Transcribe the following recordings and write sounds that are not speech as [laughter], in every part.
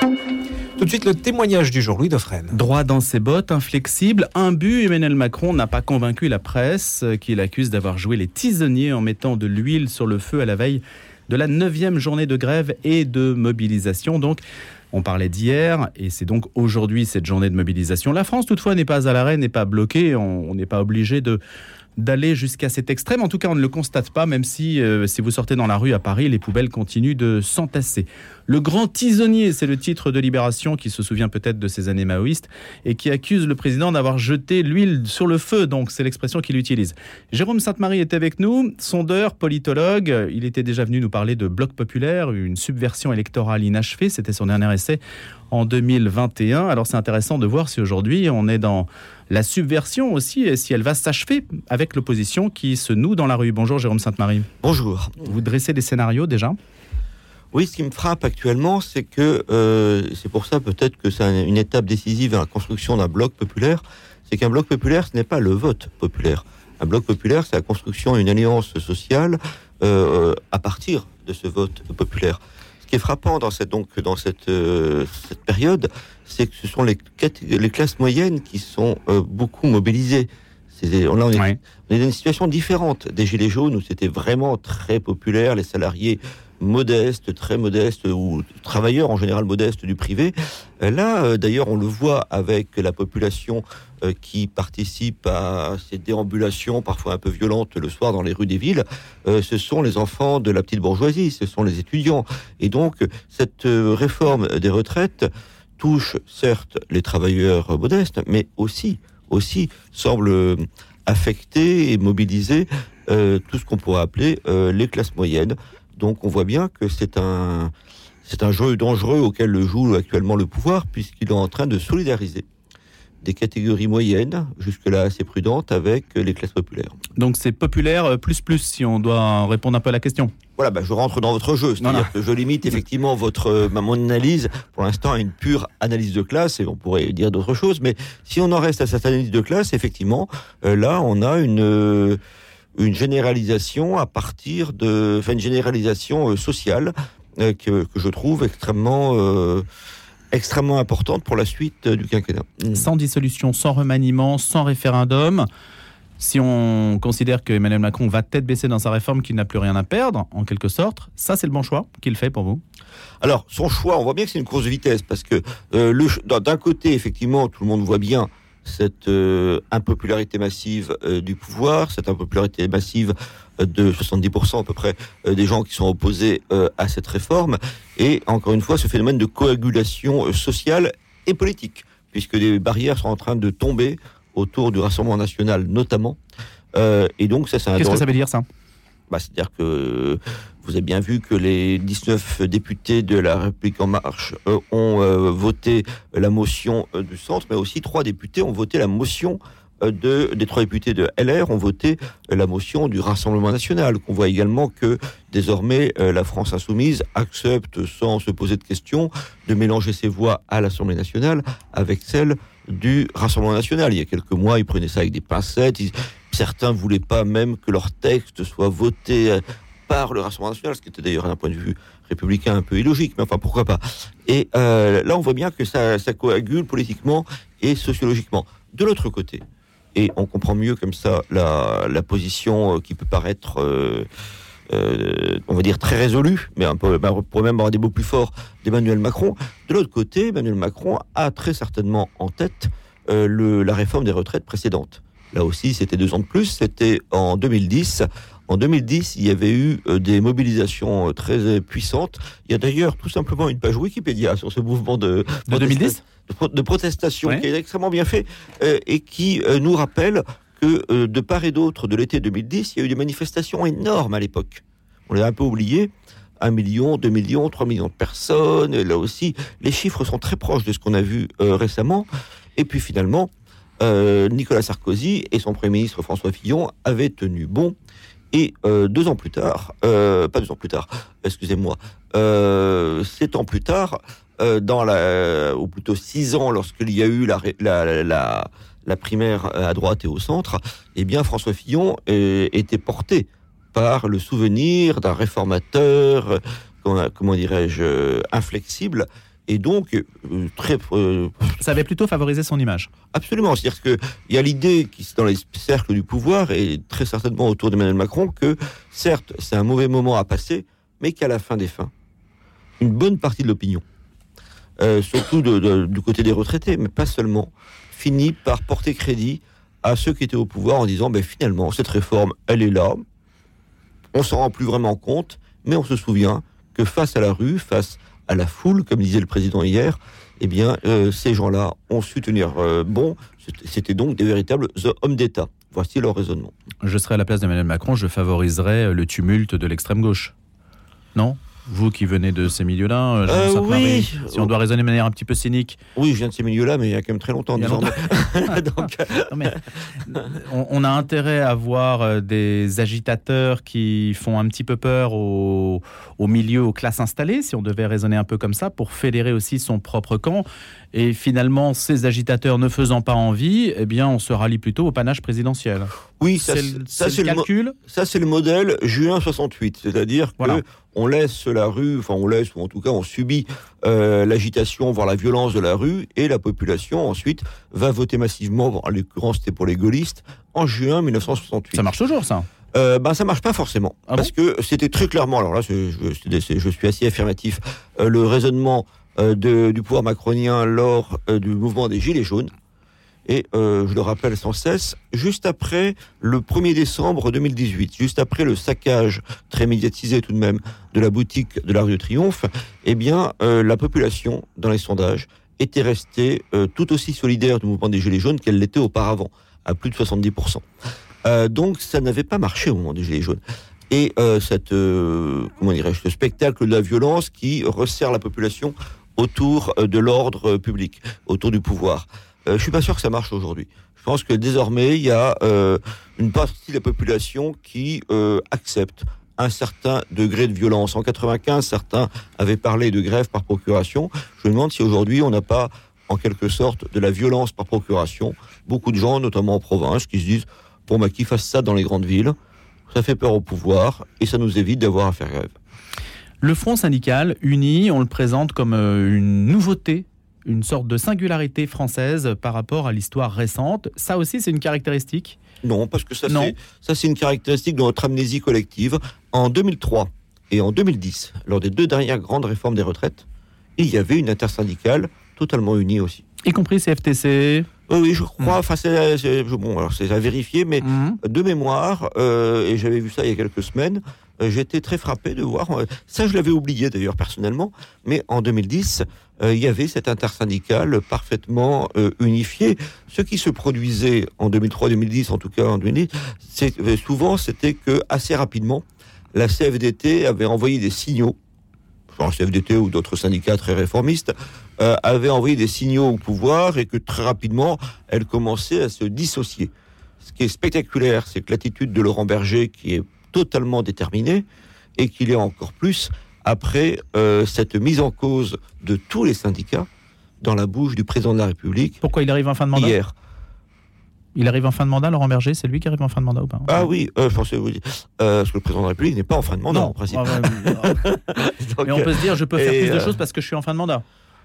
Tout de suite, le témoignage du jour, Louis Dauphren. Droit dans ses bottes, inflexible, but, Emmanuel Macron n'a pas convaincu la presse euh, qu'il accuse d'avoir joué les tisonniers en mettant de l'huile sur le feu à la veille de la neuvième journée de grève et de mobilisation. Donc, on parlait d'hier et c'est donc aujourd'hui cette journée de mobilisation. La France, toutefois, n'est pas à l'arrêt, n'est pas bloquée. On n'est pas obligé de d'aller jusqu'à cet extrême. En tout cas, on ne le constate pas, même si, euh, si vous sortez dans la rue à Paris, les poubelles continuent de s'entasser. Le grand tisonnier, c'est le titre de Libération qui se souvient peut-être de ces années maoïstes et qui accuse le président d'avoir jeté l'huile sur le feu. Donc, c'est l'expression qu'il utilise. Jérôme Sainte-Marie est avec nous, sondeur, politologue. Il était déjà venu nous parler de Bloc populaire, une subversion électorale inachevée. C'était son dernier essai en 2021. Alors, c'est intéressant de voir si aujourd'hui on est dans la subversion aussi, et si elle va s'achever avec l'opposition qui se noue dans la rue. Bonjour Jérôme Sainte-Marie. Bonjour. Vous dressez des scénarios déjà? Oui, ce qui me frappe actuellement, c'est que euh, c'est pour ça peut-être que c'est une étape décisive dans la construction d'un bloc populaire. C'est qu'un bloc populaire, ce n'est pas le vote populaire. Un bloc populaire, c'est la construction d'une alliance sociale euh, à partir de ce vote populaire. Ce qui est frappant dans cette donc dans cette, euh, cette période, c'est que ce sont les, les classes moyennes qui sont euh, beaucoup mobilisées. On, est, on est dans une situation différente des Gilets jaunes où c'était vraiment très populaire, les salariés modestes, très modestes, ou travailleurs en général modestes du privé. Euh, là, euh, d'ailleurs, on le voit avec la population qui participe à ces déambulations parfois un peu violentes le soir dans les rues des villes. ce sont les enfants de la petite bourgeoisie, ce sont les étudiants. Et donc, cette réforme des retraites touche certes les travailleurs modestes, mais aussi, aussi semble affecter et mobiliser euh, tout ce qu'on pourrait appeler euh, les classes moyennes. Donc on voit bien que c'est un, c'est un jeu dangereux auquel le joue actuellement le pouvoir, puisqu'il est en train de solidariser des catégories moyennes, jusque-là assez prudentes, avec les classes populaires. Donc c'est populaire euh, plus plus, si on doit répondre un peu à la question. Voilà, bah, je rentre dans votre jeu, c'est-à-dire que je limite effectivement votre euh, mon analyse pour l'instant à une pure analyse de classe, et on pourrait dire d'autres choses, mais si on en reste à cette analyse de classe, effectivement, euh, là on a une une généralisation à partir de, enfin une généralisation sociale que, que, je trouve extrêmement extrêmement importante pour la suite du quinquennat. Mm. Sans dissolution, sans remaniement, sans référendum. Si on considère que Emmanuel Macron va tête baisser dans sa réforme, qu'il n'a plus rien à perdre, en quelque sorte, ça c'est le bon choix qu'il fait pour vous? Alors, son choix, on voit bien que c'est une course de vitesse, parce que euh, d'un côté, effectivement, tout le monde voit bien cette euh, impopularité massive euh, du pouvoir, cette impopularité massive de 70% à peu près des gens qui sont opposés à cette réforme, et encore une fois ce phénomène de coagulation sociale et politique, puisque des barrières sont en train de tomber autour du Rassemblement national notamment. et donc ça, c'est Qu'est-ce que ça veut dire ça? Bah, C'est-à-dire que vous avez bien vu que les 19 députés de la République en marche euh, ont euh, voté la motion euh, du centre, mais aussi trois députés ont voté la motion de, des trois députés de LR ont voté la motion du Rassemblement national. Qu'on voit également que désormais la France insoumise accepte sans se poser de questions de mélanger ses voix à l'Assemblée nationale avec celle du Rassemblement national. Il y a quelques mois, ils prenaient ça avec des pincettes. certains voulaient pas même que leur texte soit voté par le Rassemblement national, ce qui était d'ailleurs d'un point de vue républicain un peu illogique, mais enfin pourquoi pas. Et euh, là, on voit bien que ça, coagule politiquement et sociologiquement. De l'autre côté, et on comprend mieux comme ça la, position euh, qui peut paraître, euh, on va dire, très résolue, mais un peu, on pourrait même avoir des mots plus forts d'Emmanuel Macron. De l'autre côté, Emmanuel Macron a très certainement en tête le, la réforme des retraites précédentes. Là aussi, c'était deux ans de plus, c'était en 2010. En 2010, il y avait eu euh, des mobilisations euh, très euh, puissantes. Il y a d'ailleurs tout simplement une page Wikipédia sur ce mouvement de, de 2010 de, protestation qui est extrêmement bien fait et qui nous rappelle que de part et d'autre de l'été 2010, il y a eu des manifestations énormes à l'époque. On l'a un peu oublié. 1 million, 2 millions, 3 millions de personnes. Et là aussi, les chiffres sont très proches de ce qu'on a vu récemment. Et puis finalement, Nicolas Sarkozy et son Premier ministre François Fillon avaient tenu bon et euh, deux ans plus tard, euh, pas deux ans plus tard, excusez-moi, euh, sept ans plus tard, dans la, ou plutôt six ans, lorsqu'il y a eu la, la, la, la, primaire à droite et au centre, eh bien François Fillon était porté par le souvenir d'un réformateur, comment dirais-je, inflexible, Et donc, euh, très, euh, Ça avait plutôt favorisé son image. absolument. C'est-à-dire qu'il y a l'idée qui, dans les cercles du pouvoir, et très certainement autour d'Emmanuel Macron, que certes, c'est un mauvais moment à passer, mais qu'à la fin des fins, une bonne partie de l'opinion, euh, surtout de- de- du côté des retraités, mais pas seulement, finit par porter crédit à ceux qui étaient au pouvoir en disant ben, finalement, cette réforme, elle est là, on s'en rend plus vraiment compte, mais on se souvient que face à la rue, face à la foule, comme disait le président hier, eh bien, euh, ces gens-là ont su tenir euh, bon. C'était- donc des véritables hommes d'État. Voici leur raisonnement. Je serais à la place d'Emmanuel Macron, je favoriserais le tumulte de l'extrême gauche. Non? Vous qui venez de ces milieux-là, euh, Euh, oui. si on doit raisonner de manière un petit peu cynique. Oui, je viens de ces milieux-là, mais il y a quand même très longtemps. Désormais. [laughs] [laughs] Donc, Non, mais, on, on a intérêt à voir euh, des agitateurs qui font un petit peu peur au, au milieu, aux classes installées, si on devait raisonner un peu comme ça, pour fédérer aussi son propre camp. Et finalement, ces agitateurs ne faisant pas envie, eh bien, on se rallie plutôt au panache présidentiel. oui, ça, C'est le, calcul ça, c'est le modèle juin 68, c'est-à-dire que. On laisse la rue, enfin on laisse, ou en tout cas on subit euh, l'agitation, voire la violence de la rue, et la population ensuite va voter massivement. En l'occurrence, c'était pour les gaullistes en juin 1968. Ça marche toujours, ça. Euh, ben ça marche pas forcément Ah parce que c'était très clairement alors là je, suis assez affirmatif euh, le raisonnement euh, de- du pouvoir macronien lors du mouvement des gilets jaunes et euh, je le rappelle sans cesse juste après le 1er décembre 2018 juste après le saccage très médiatisé tout de même de la boutique de l'Arc de Triomphe eh bien euh, la population dans les sondages était restée euh, tout aussi solidaire du mouvement des gilets jaunes qu'elle l'était auparavant à plus de 70%. Euh, donc ça n'avait pas marché au moment des Gilets jaunes. Et cette, comment ce spectacle de la violence qui resserre la population autour de l'ordre public, autour du pouvoir. Euh, je suis pas sûr que ça marche aujourd'hui. Je pense que désormais il y a euh, une partie de la population qui euh, accepte un certain degré de violence. En 95, certains avaient parlé de grève par procuration. Je me demande si aujourd'hui on n'a pas en quelque sorte de la violence par procuration. Beaucoup de gens, notamment en province, qui se disent bon bah qu'ils fassent ça dans les grandes villes, ça fait peur au pouvoir et ça nous évite d'avoir à faire grève. Le Front syndical uni, on le présente comme euh, une nouveauté, une sorte de singularité française par rapport à l'histoire récente. Ça aussi, c'est une caractéristique. Non, parce que ça c'est ça c'est une caractéristique de notre amnésie collective. En 2003 et en 2010, lors des deux dernières grandes réformes des retraites, il y avait une intersyndicale totalement unie aussi. Y compris CFTC. Oui, oui, je crois. Enfin, c'est bon, alors c'est à vérifier, mais Mhm. de mémoire, euh, et j'avais vu ça il y a quelques semaines, j'étais très frappé de voir, euh, ça je l'avais oublié d'ailleurs personnellement, mais en 2010, euh, il y avait cette intersyndicale parfaitement euh, unifiée. Ce qui se produisait en 2003-2010, en tout cas en 2010, c'est euh, souvent c'était que assez rapidement, la CFDT avait envoyé des signaux, genre CFDT ou d'autres syndicats très réformistes, euh, avaient envoyé des signaux au pouvoir et que très rapidement, elle commençait à se dissocier. Ce qui est spectaculaire, c'est que l'attitude de Laurent Berger, qui est totalement déterminé, et qu'il est encore plus après euh, cette mise en cause de tous les syndicats dans la bouche du président de la République Pourquoi il arrive en fin de mandat hier. Il arrive en fin de mandat, Laurent Berger C'est lui qui arrive en fin de mandat ou pas Ah oui, euh, je pensais vous dire, euh, parce que le président de la République n'est pas en fin de mandat en principe. Ah ouais, [laughs] Donc, mais on peut se dire, je peux faire Et, plus de euh, choses parce que je suis en fin de mandat.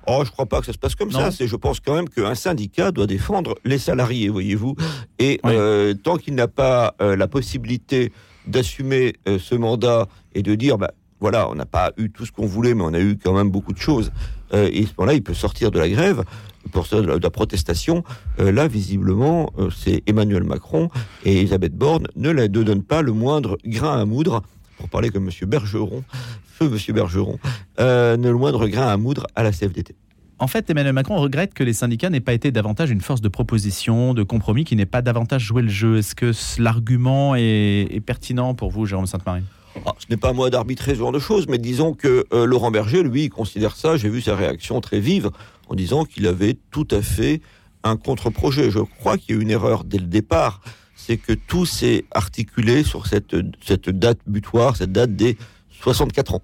Oh, je crois pas que ça se passe comme Non. ça. C'est, je pense quand même qu'un syndicat doit défendre les salariés, voyez-vous. Et Oui. euh, tant qu'il n'a pas euh, la possibilité d'assumer euh, ce mandat et de dire, bah, voilà, on n'a pas eu tout ce qu'on voulait, mais on a eu quand même beaucoup de choses. Euh, et à ce moment-là, il peut sortir de la grève, pour de la, protestation. Euh, là, visiblement, c'est Emmanuel Macron et Elisabeth Borne ne donnent pas le moindre grain à moudre, pour parler comme Monsieur Bergeron, feu Monsieur Bergeron, ne le moindre grain à moudre à la CFDT. En fait, Emmanuel Macron regrette que les syndicats n'aient pas été davantage une force de proposition, de compromis, qui n'aient pas davantage joué le jeu. Est-ce que l'argument est, pertinent pour vous, Jérôme Sainte-Marie? Ah, ce n'est pas à moi d'arbitrer ce genre de choses, mais disons que euh, Laurent Berger, lui, considère ça, j'ai vu sa réaction très vive, en disant qu'il avait tout à fait un contre-projet. Je crois qu'il y a eu une erreur dès le départ, c'est que tout s'est articulé sur cette date butoir, cette date des 64 ans.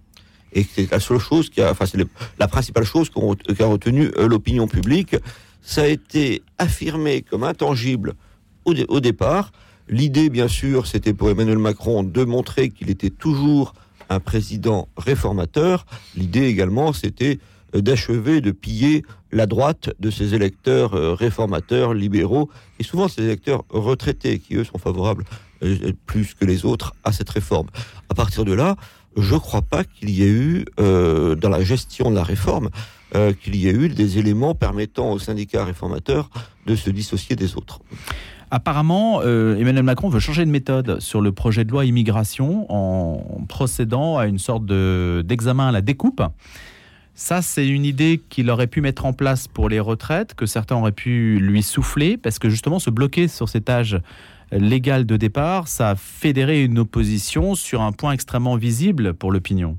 Et c'est la seule chose qui a, enfin, c'est la principale chose qu'a retenu euh, l'opinion publique. Ça a été affirmé comme intangible au, dé- au départ. L'idée, bien sûr, c'était pour Emmanuel Macron de montrer qu'il était toujours un président réformateur. L'idée également, c'était euh, d'achever de piller la droite de ces électeurs euh, réformateurs, libéraux, et souvent ces électeurs retraités, qui eux sont favorables plus que les autres à cette réforme. À partir de là, je ne crois pas qu'il y ait eu, euh, dans la gestion de la réforme, euh, qu'il y ait eu des éléments permettant aux syndicats réformateurs de se dissocier des autres. Apparemment, euh, Emmanuel Macron veut changer de méthode sur le projet de loi immigration en procédant à une sorte de- d'examen à la découpe. Ça, c'est une idée qu'il aurait pu mettre en place pour les retraites, que certains auraient pu lui souffler, parce que justement, se bloquer sur cet âge légal de départ, ça a fédéré une opposition sur un point extrêmement visible pour l'opinion.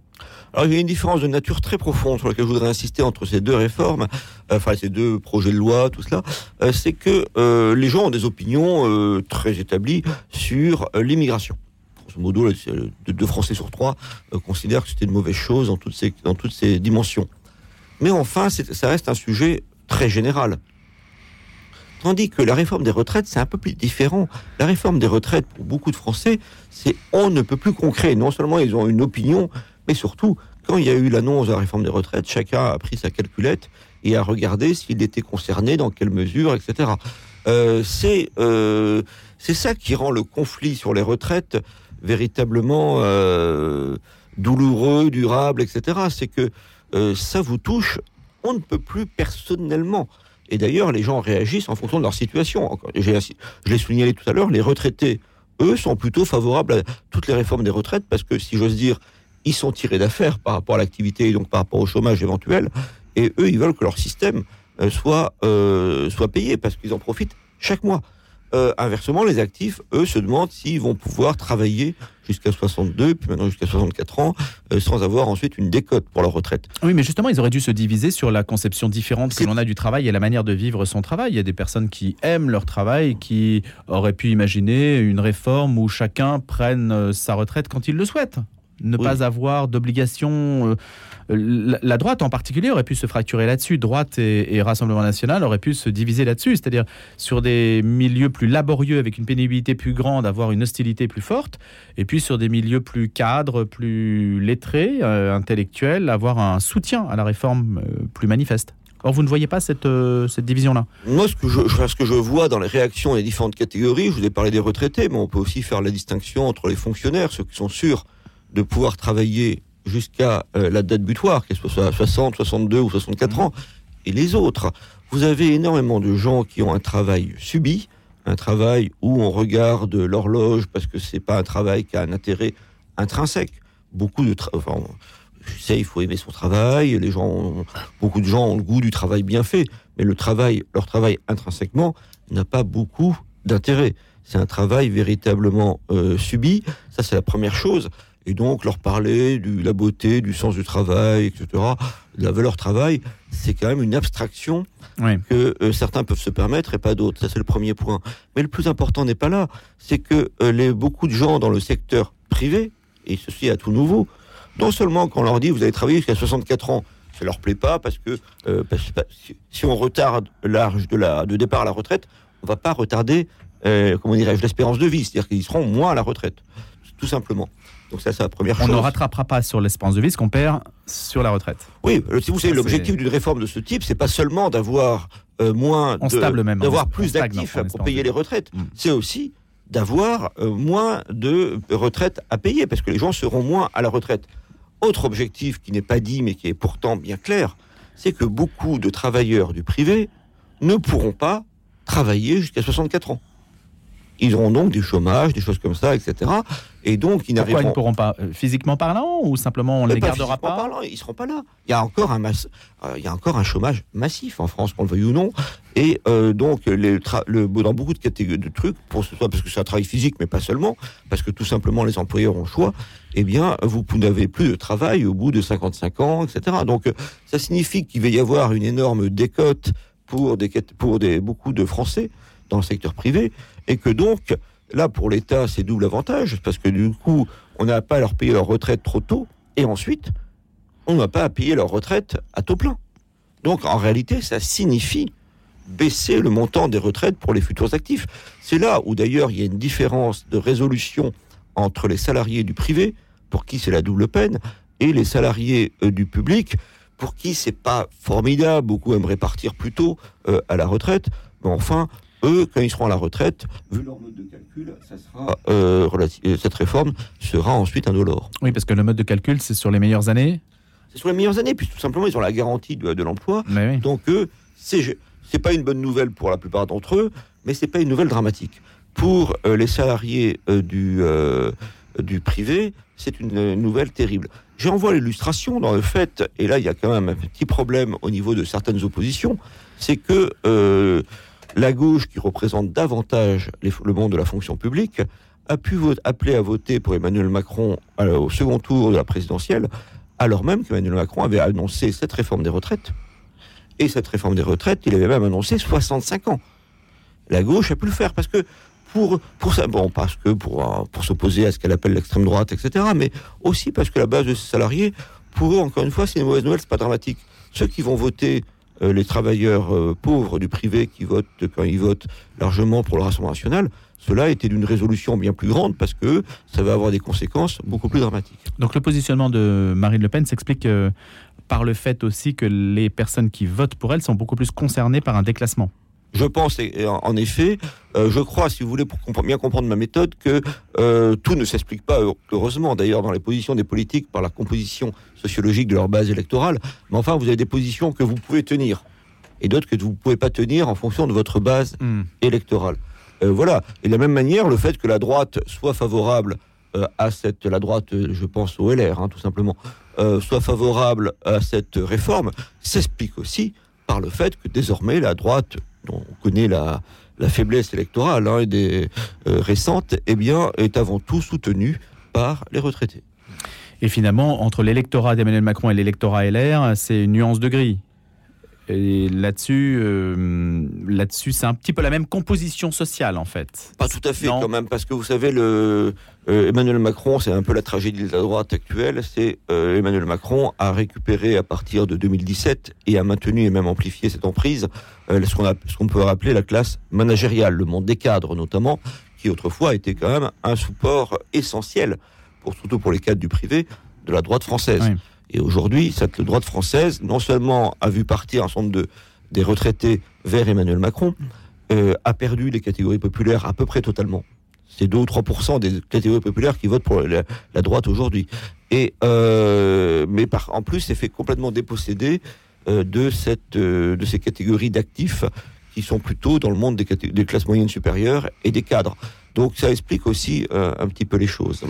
Alors il y a une différence de nature très profonde sur laquelle je voudrais insister entre ces deux réformes, euh, enfin ces deux projets de loi, tout cela, euh, c'est que euh, les gens ont des opinions très établies sur l'immigration. Grosso modo, deux, Français sur trois considèrent que c'était une mauvaise chose dans toutes ces, dans toutes ces dimensions. Mais enfin, ça reste un sujet très général. Tandis que la réforme des retraites, c'est un peu plus différent. La réforme des retraites, pour beaucoup de Français, c'est on ne peut plus concret. Non seulement ils ont une opinion, mais surtout, quand il y a eu l'annonce de la réforme des retraites, chacun a pris sa calculette et a regardé s'il était concerné, dans quelle mesure, etc. Euh, c'est euh, c'est ça qui rend le conflit sur les retraites véritablement euh, douloureux, durable, etc. C'est que ça vous touche, on ne peut plus personnellement. Et d'ailleurs, les gens réagissent en fonction de leur situation. Je l'ai souligné tout à l'heure, les retraités, eux, sont plutôt favorables à toutes les réformes des retraites parce que, si j'ose dire, ils sont tirés d'affaire par rapport à l'activité et donc par rapport au chômage éventuel. Et eux, ils veulent que leur système euh, soit, euh, soit payé parce qu'ils en profitent chaque mois. Euh, inversement, les actifs, eux, se demandent s'ils vont pouvoir travailler jusqu'à 62, puis maintenant jusqu'à 64 ans, euh, sans avoir ensuite une décote pour leur retraite. Oui, mais justement, ils auraient dû se diviser sur la conception différente que l'on a du travail et la manière de vivre son travail. Il y a des personnes qui aiment leur travail, qui auraient pu imaginer une réforme où chacun prenne euh, sa retraite quand il le souhaite. Ne Oui. pas avoir d'obligation. euh, la droite en particulier aurait pu se fracturer là-dessus. Droite et, et Rassemblement national auraient pu se diviser là-dessus, c'est-à-dire sur des milieux plus laborieux avec une pénibilité plus grande, avoir une hostilité plus forte, et puis sur des milieux plus cadres, plus lettrés, euh, intellectuels, avoir un soutien à la réforme euh, plus manifeste. Or, vous ne voyez pas cette, euh, cette division-là? Moi, ce que, je, je- ce que je vois dans les réactions des différentes catégories, je vous ai parlé des retraités, mais on peut aussi faire la distinction entre les fonctionnaires, ceux qui sont sûrs de pouvoir travailler jusqu'à euh, la date butoir, qu'elle soit à 60, 62 ou 64 ans, et les autres. Vous avez énormément de gens qui ont un travail subi, un travail où on regarde l'horloge parce que c'est pas un travail qui a un intérêt intrinsèque. Beaucoup de enfin, je sais, il faut aimer son travail. Les gens, ont- beaucoup de gens ont le goût du travail bien fait, mais le travail, leur travail intrinsèquement n'a pas beaucoup d'intérêt. C'est un travail véritablement euh, subi. Ça, c'est la première chose. Et donc, leur parler de la beauté, du sens du travail, etc., de la valeur travail, c'est quand même une abstraction Oui. que euh, certains peuvent se permettre et pas d'autres. Ça, c'est le premier point. Mais le plus important n'est pas là. C'est que euh, les, beaucoup de gens dans le secteur privé, et ceci à tout nouveau, non seulement quand on leur dit vous allez travailler jusqu'à 64 ans, ça leur plaît pas parce que euh, parce- si, on retarde l'âge de, la, de départ à la retraite, on va pas retarder, comment dirais-je, l'espérance de vie. C'est-à-dire qu'ils seront moins à la retraite, tout simplement. Donc ça, c'est la première On chose. ne rattrapera pas sur l'espérance de vie ce qu'on perd sur la retraite. Oui, euh, si vous savez, l'objectif d'une réforme de ce type, c'est pas seulement d'avoir euh, moins, On même, d'avoir on- on plus d'actifs pour payer les retraites. Mm. C'est aussi d'avoir euh, moins de retraites à payer, parce que les gens seront moins à la retraite. Autre objectif qui n'est pas dit, mais qui est pourtant bien clair, c'est que beaucoup de travailleurs du privé ne pourront pas travailler jusqu'à 64 ans. Ils auront donc du chômage, des choses comme ça, etc. Et donc, ils Pourquoi ils ne n'arriveront pourront pas Euh, Physiquement parlant ou simplement on ne mais les pas gardera physiquement pas parlant, ils seront pas là. Il y a encore un masse, euh, il y a encore un chômage massif en France, qu'on le veuille ou non. Et euh, donc, les tra- le, dans beaucoup de catégories de trucs, pour ce soit parce que c'est un travail physique, mais pas seulement, parce que tout simplement les employeurs ont le choix. Eh bien, vous n'avez plus de travail au bout de 55 ans, etc. Donc, euh, ça signifie qu'il va y avoir une énorme décote pour des des beaucoup de Français dans le secteur privé, et que donc là pour l'État c'est double avantage parce que du coup on n'a pas à leur payer leur retraite trop tôt, et ensuite, on n'a pas à payer leur retraite à taux plein. Donc, en réalité, ça signifie baisser le montant des retraites pour les futurs actifs. C'est là où, d'ailleurs, il y a une différence de résolution entre les salariés du privé, pour qui c'est la double peine, et les salariés euh, du public, pour qui c'est pas formidable, beaucoup aimeraient partir plus tôt euh, à la retraite, mais enfin, eux, quand ils seront à la retraite, vu leur mode de calcul, ça sera, euh, euh, cette réforme sera ensuite indolore. Oui, parce que le mode de calcul, c'est sur les meilleures années. C'est sur les meilleures années, puis tout simplement, ils ont la garantie de, de l'emploi. Oui. Donc, eux, c'est c'est pas une bonne nouvelle pour la plupart d'entre eux, mais c'est pas une nouvelle dramatique. Pour euh, les salariés euh, du, du privé, c'est une nouvelle terrible. J'en vois l'illustration dans le fait, et là il y a quand même un petit problème au niveau de certaines oppositions, c'est que la gauche, qui représente davantage le monde de la fonction publique, a pu appeler à voter pour Emmanuel Macron au second tour de la présidentielle, alors même qu'Emmanuel Macron avait annoncé cette réforme des retraites. Et cette réforme des retraites, il avait même annoncé 65 ans. La gauche a pu le faire parce que pour, pour ça, bon, parce que pour, pour s'opposer à ce qu'elle appelle l'extrême droite, etc., mais aussi parce que la base de ces salariés, pour eux, encore une fois, c'est une mauvaise nouvelle, c'est pas dramatique. Ceux qui vont voter, euh, les travailleurs euh, pauvres du privé qui votent quand ils votent largement pour le Rassemblement national, cela était d'une résolution bien plus grande parce que ça va avoir des conséquences beaucoup plus dramatiques. Donc le positionnement de Marine Le Pen s'explique euh, par le fait aussi que les personnes qui votent pour elle sont beaucoup plus concernées par un déclassement. Je pense, et- en effet, euh, je crois, si vous voulez, pour bien comprendre ma méthode, que euh, tout ne s'explique pas, heu- heureusement d'ailleurs, dans les positions des politiques par la composition sociologique de leur base électorale. Mais enfin, vous avez des positions que vous pouvez tenir et d'autres que vous ne pouvez pas tenir en fonction de votre base électorale. Euh, voilà. Et de la même manière, le fait que la droite soit favorable à cette, la droite, je pense au LR, hein, tout simplement, soit favorable à cette réforme, s'explique aussi par le fait que désormais la droite, dont on connaît la, la faiblesse électorale hein, des, euh, récente, eh bien, est avant tout soutenue par les retraités. Et finalement, entre l'électorat d'Emmanuel Macron et l'électorat LR, c'est une nuance de gris. Et là-dessus, euh, là-dessus, c'est un petit peu la même composition sociale en fait. Pas tout à fait Non. quand même, parce que vous savez, le, euh, Emmanuel Macron, c'est un peu la tragédie de la droite actuelle, c'est euh, Emmanuel Macron a récupéré à partir de 2017 et a maintenu et même amplifié cette emprise, ce qu'on peut rappeler la classe managériale, le monde des cadres notamment, qui autrefois était quand même un support essentiel, pour, surtout pour les cadres du privé, de la droite française. Oui. Et aujourd'hui, cette droite française, non seulement a vu partir un certain nombre de, des retraités vers Emmanuel Macron, euh, a perdu les catégories populaires à peu près totalement. C'est 2 ou 3% des catégories populaires qui votent pour la, droite aujourd'hui. Et euh, mais par, en plus, c'est fait complètement déposséder euh, de cette de ces catégories d'actifs qui sont plutôt dans le monde des classes moyennes supérieures et des cadres. Donc ça explique aussi euh, un petit peu les choses.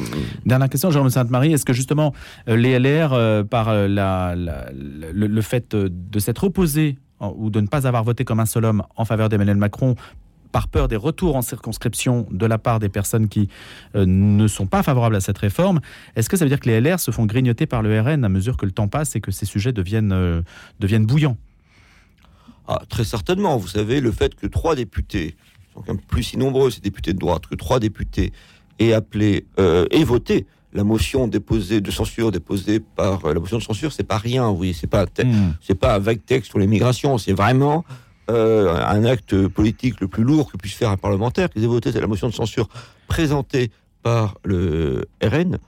Dernière question, Jérôme Sainte-Marie, est-ce que justement euh, les LR, euh, par la, la- le, le fait de s'être opposés en- ou de ne pas avoir voté comme un seul homme en faveur d'Emmanuel Macron, par peur des retours en circonscription de la part des personnes qui euh, ne sont pas favorables à cette réforme, est-ce que ça veut dire que les LR se font grignoter par le RN à mesure que le temps passe et que ces sujets deviennent, deviennent bouillants? Ah, très certainement. Vous savez, le fait que trois députés, sont quand même plus si nombreux, ces députés de droite, que trois députés aient appelé euh, et voté la motion déposée de censure déposée par euh, la motion de censure, c'est pas rien. Vous voyez, c'est pas Hmm. c'est pas un vague texte sur l'immigration, c'est vraiment euh, un acte politique le plus lourd que puisse faire un parlementaire. Qu'ils aient voté la motion de censure présentée par le RN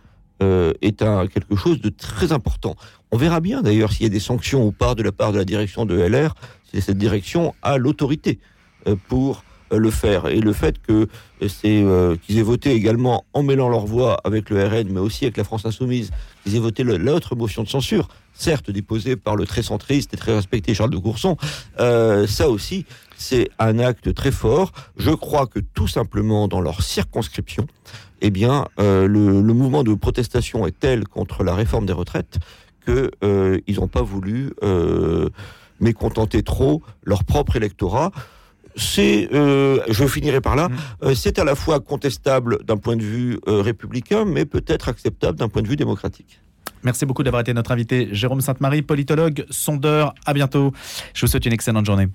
euh, est un, quelque chose de très important. On verra bien d'ailleurs s'il y a des sanctions ou pas de la part de la direction de LR, si cette direction a l'autorité euh, pour euh, le faire. Et le fait que euh, euh, qu'ils aient voté également en mêlant leur voix avec le RN, mais aussi avec la France Insoumise, qu'ils aient voté l'autre motion de censure, certes déposée par le très centriste et très respecté Charles de Courson, euh, ça aussi, c'est un acte très fort. Je crois que tout simplement dans leur circonscription, eh bien, euh, le, mouvement de protestation est tel contre la réforme des retraites que euh, ils n'ont pas voulu euh, mécontenter trop leur propre électorat. C'est, euh, je finirai par là, Mhm. euh, c'est à la fois contestable d'un point de vue euh, républicain, mais peut-être acceptable d'un point de vue démocratique. Merci beaucoup d'avoir été notre invité, Jérôme Sainte-Marie, politologue, sondeur. À bientôt. Je vous souhaite une excellente journée.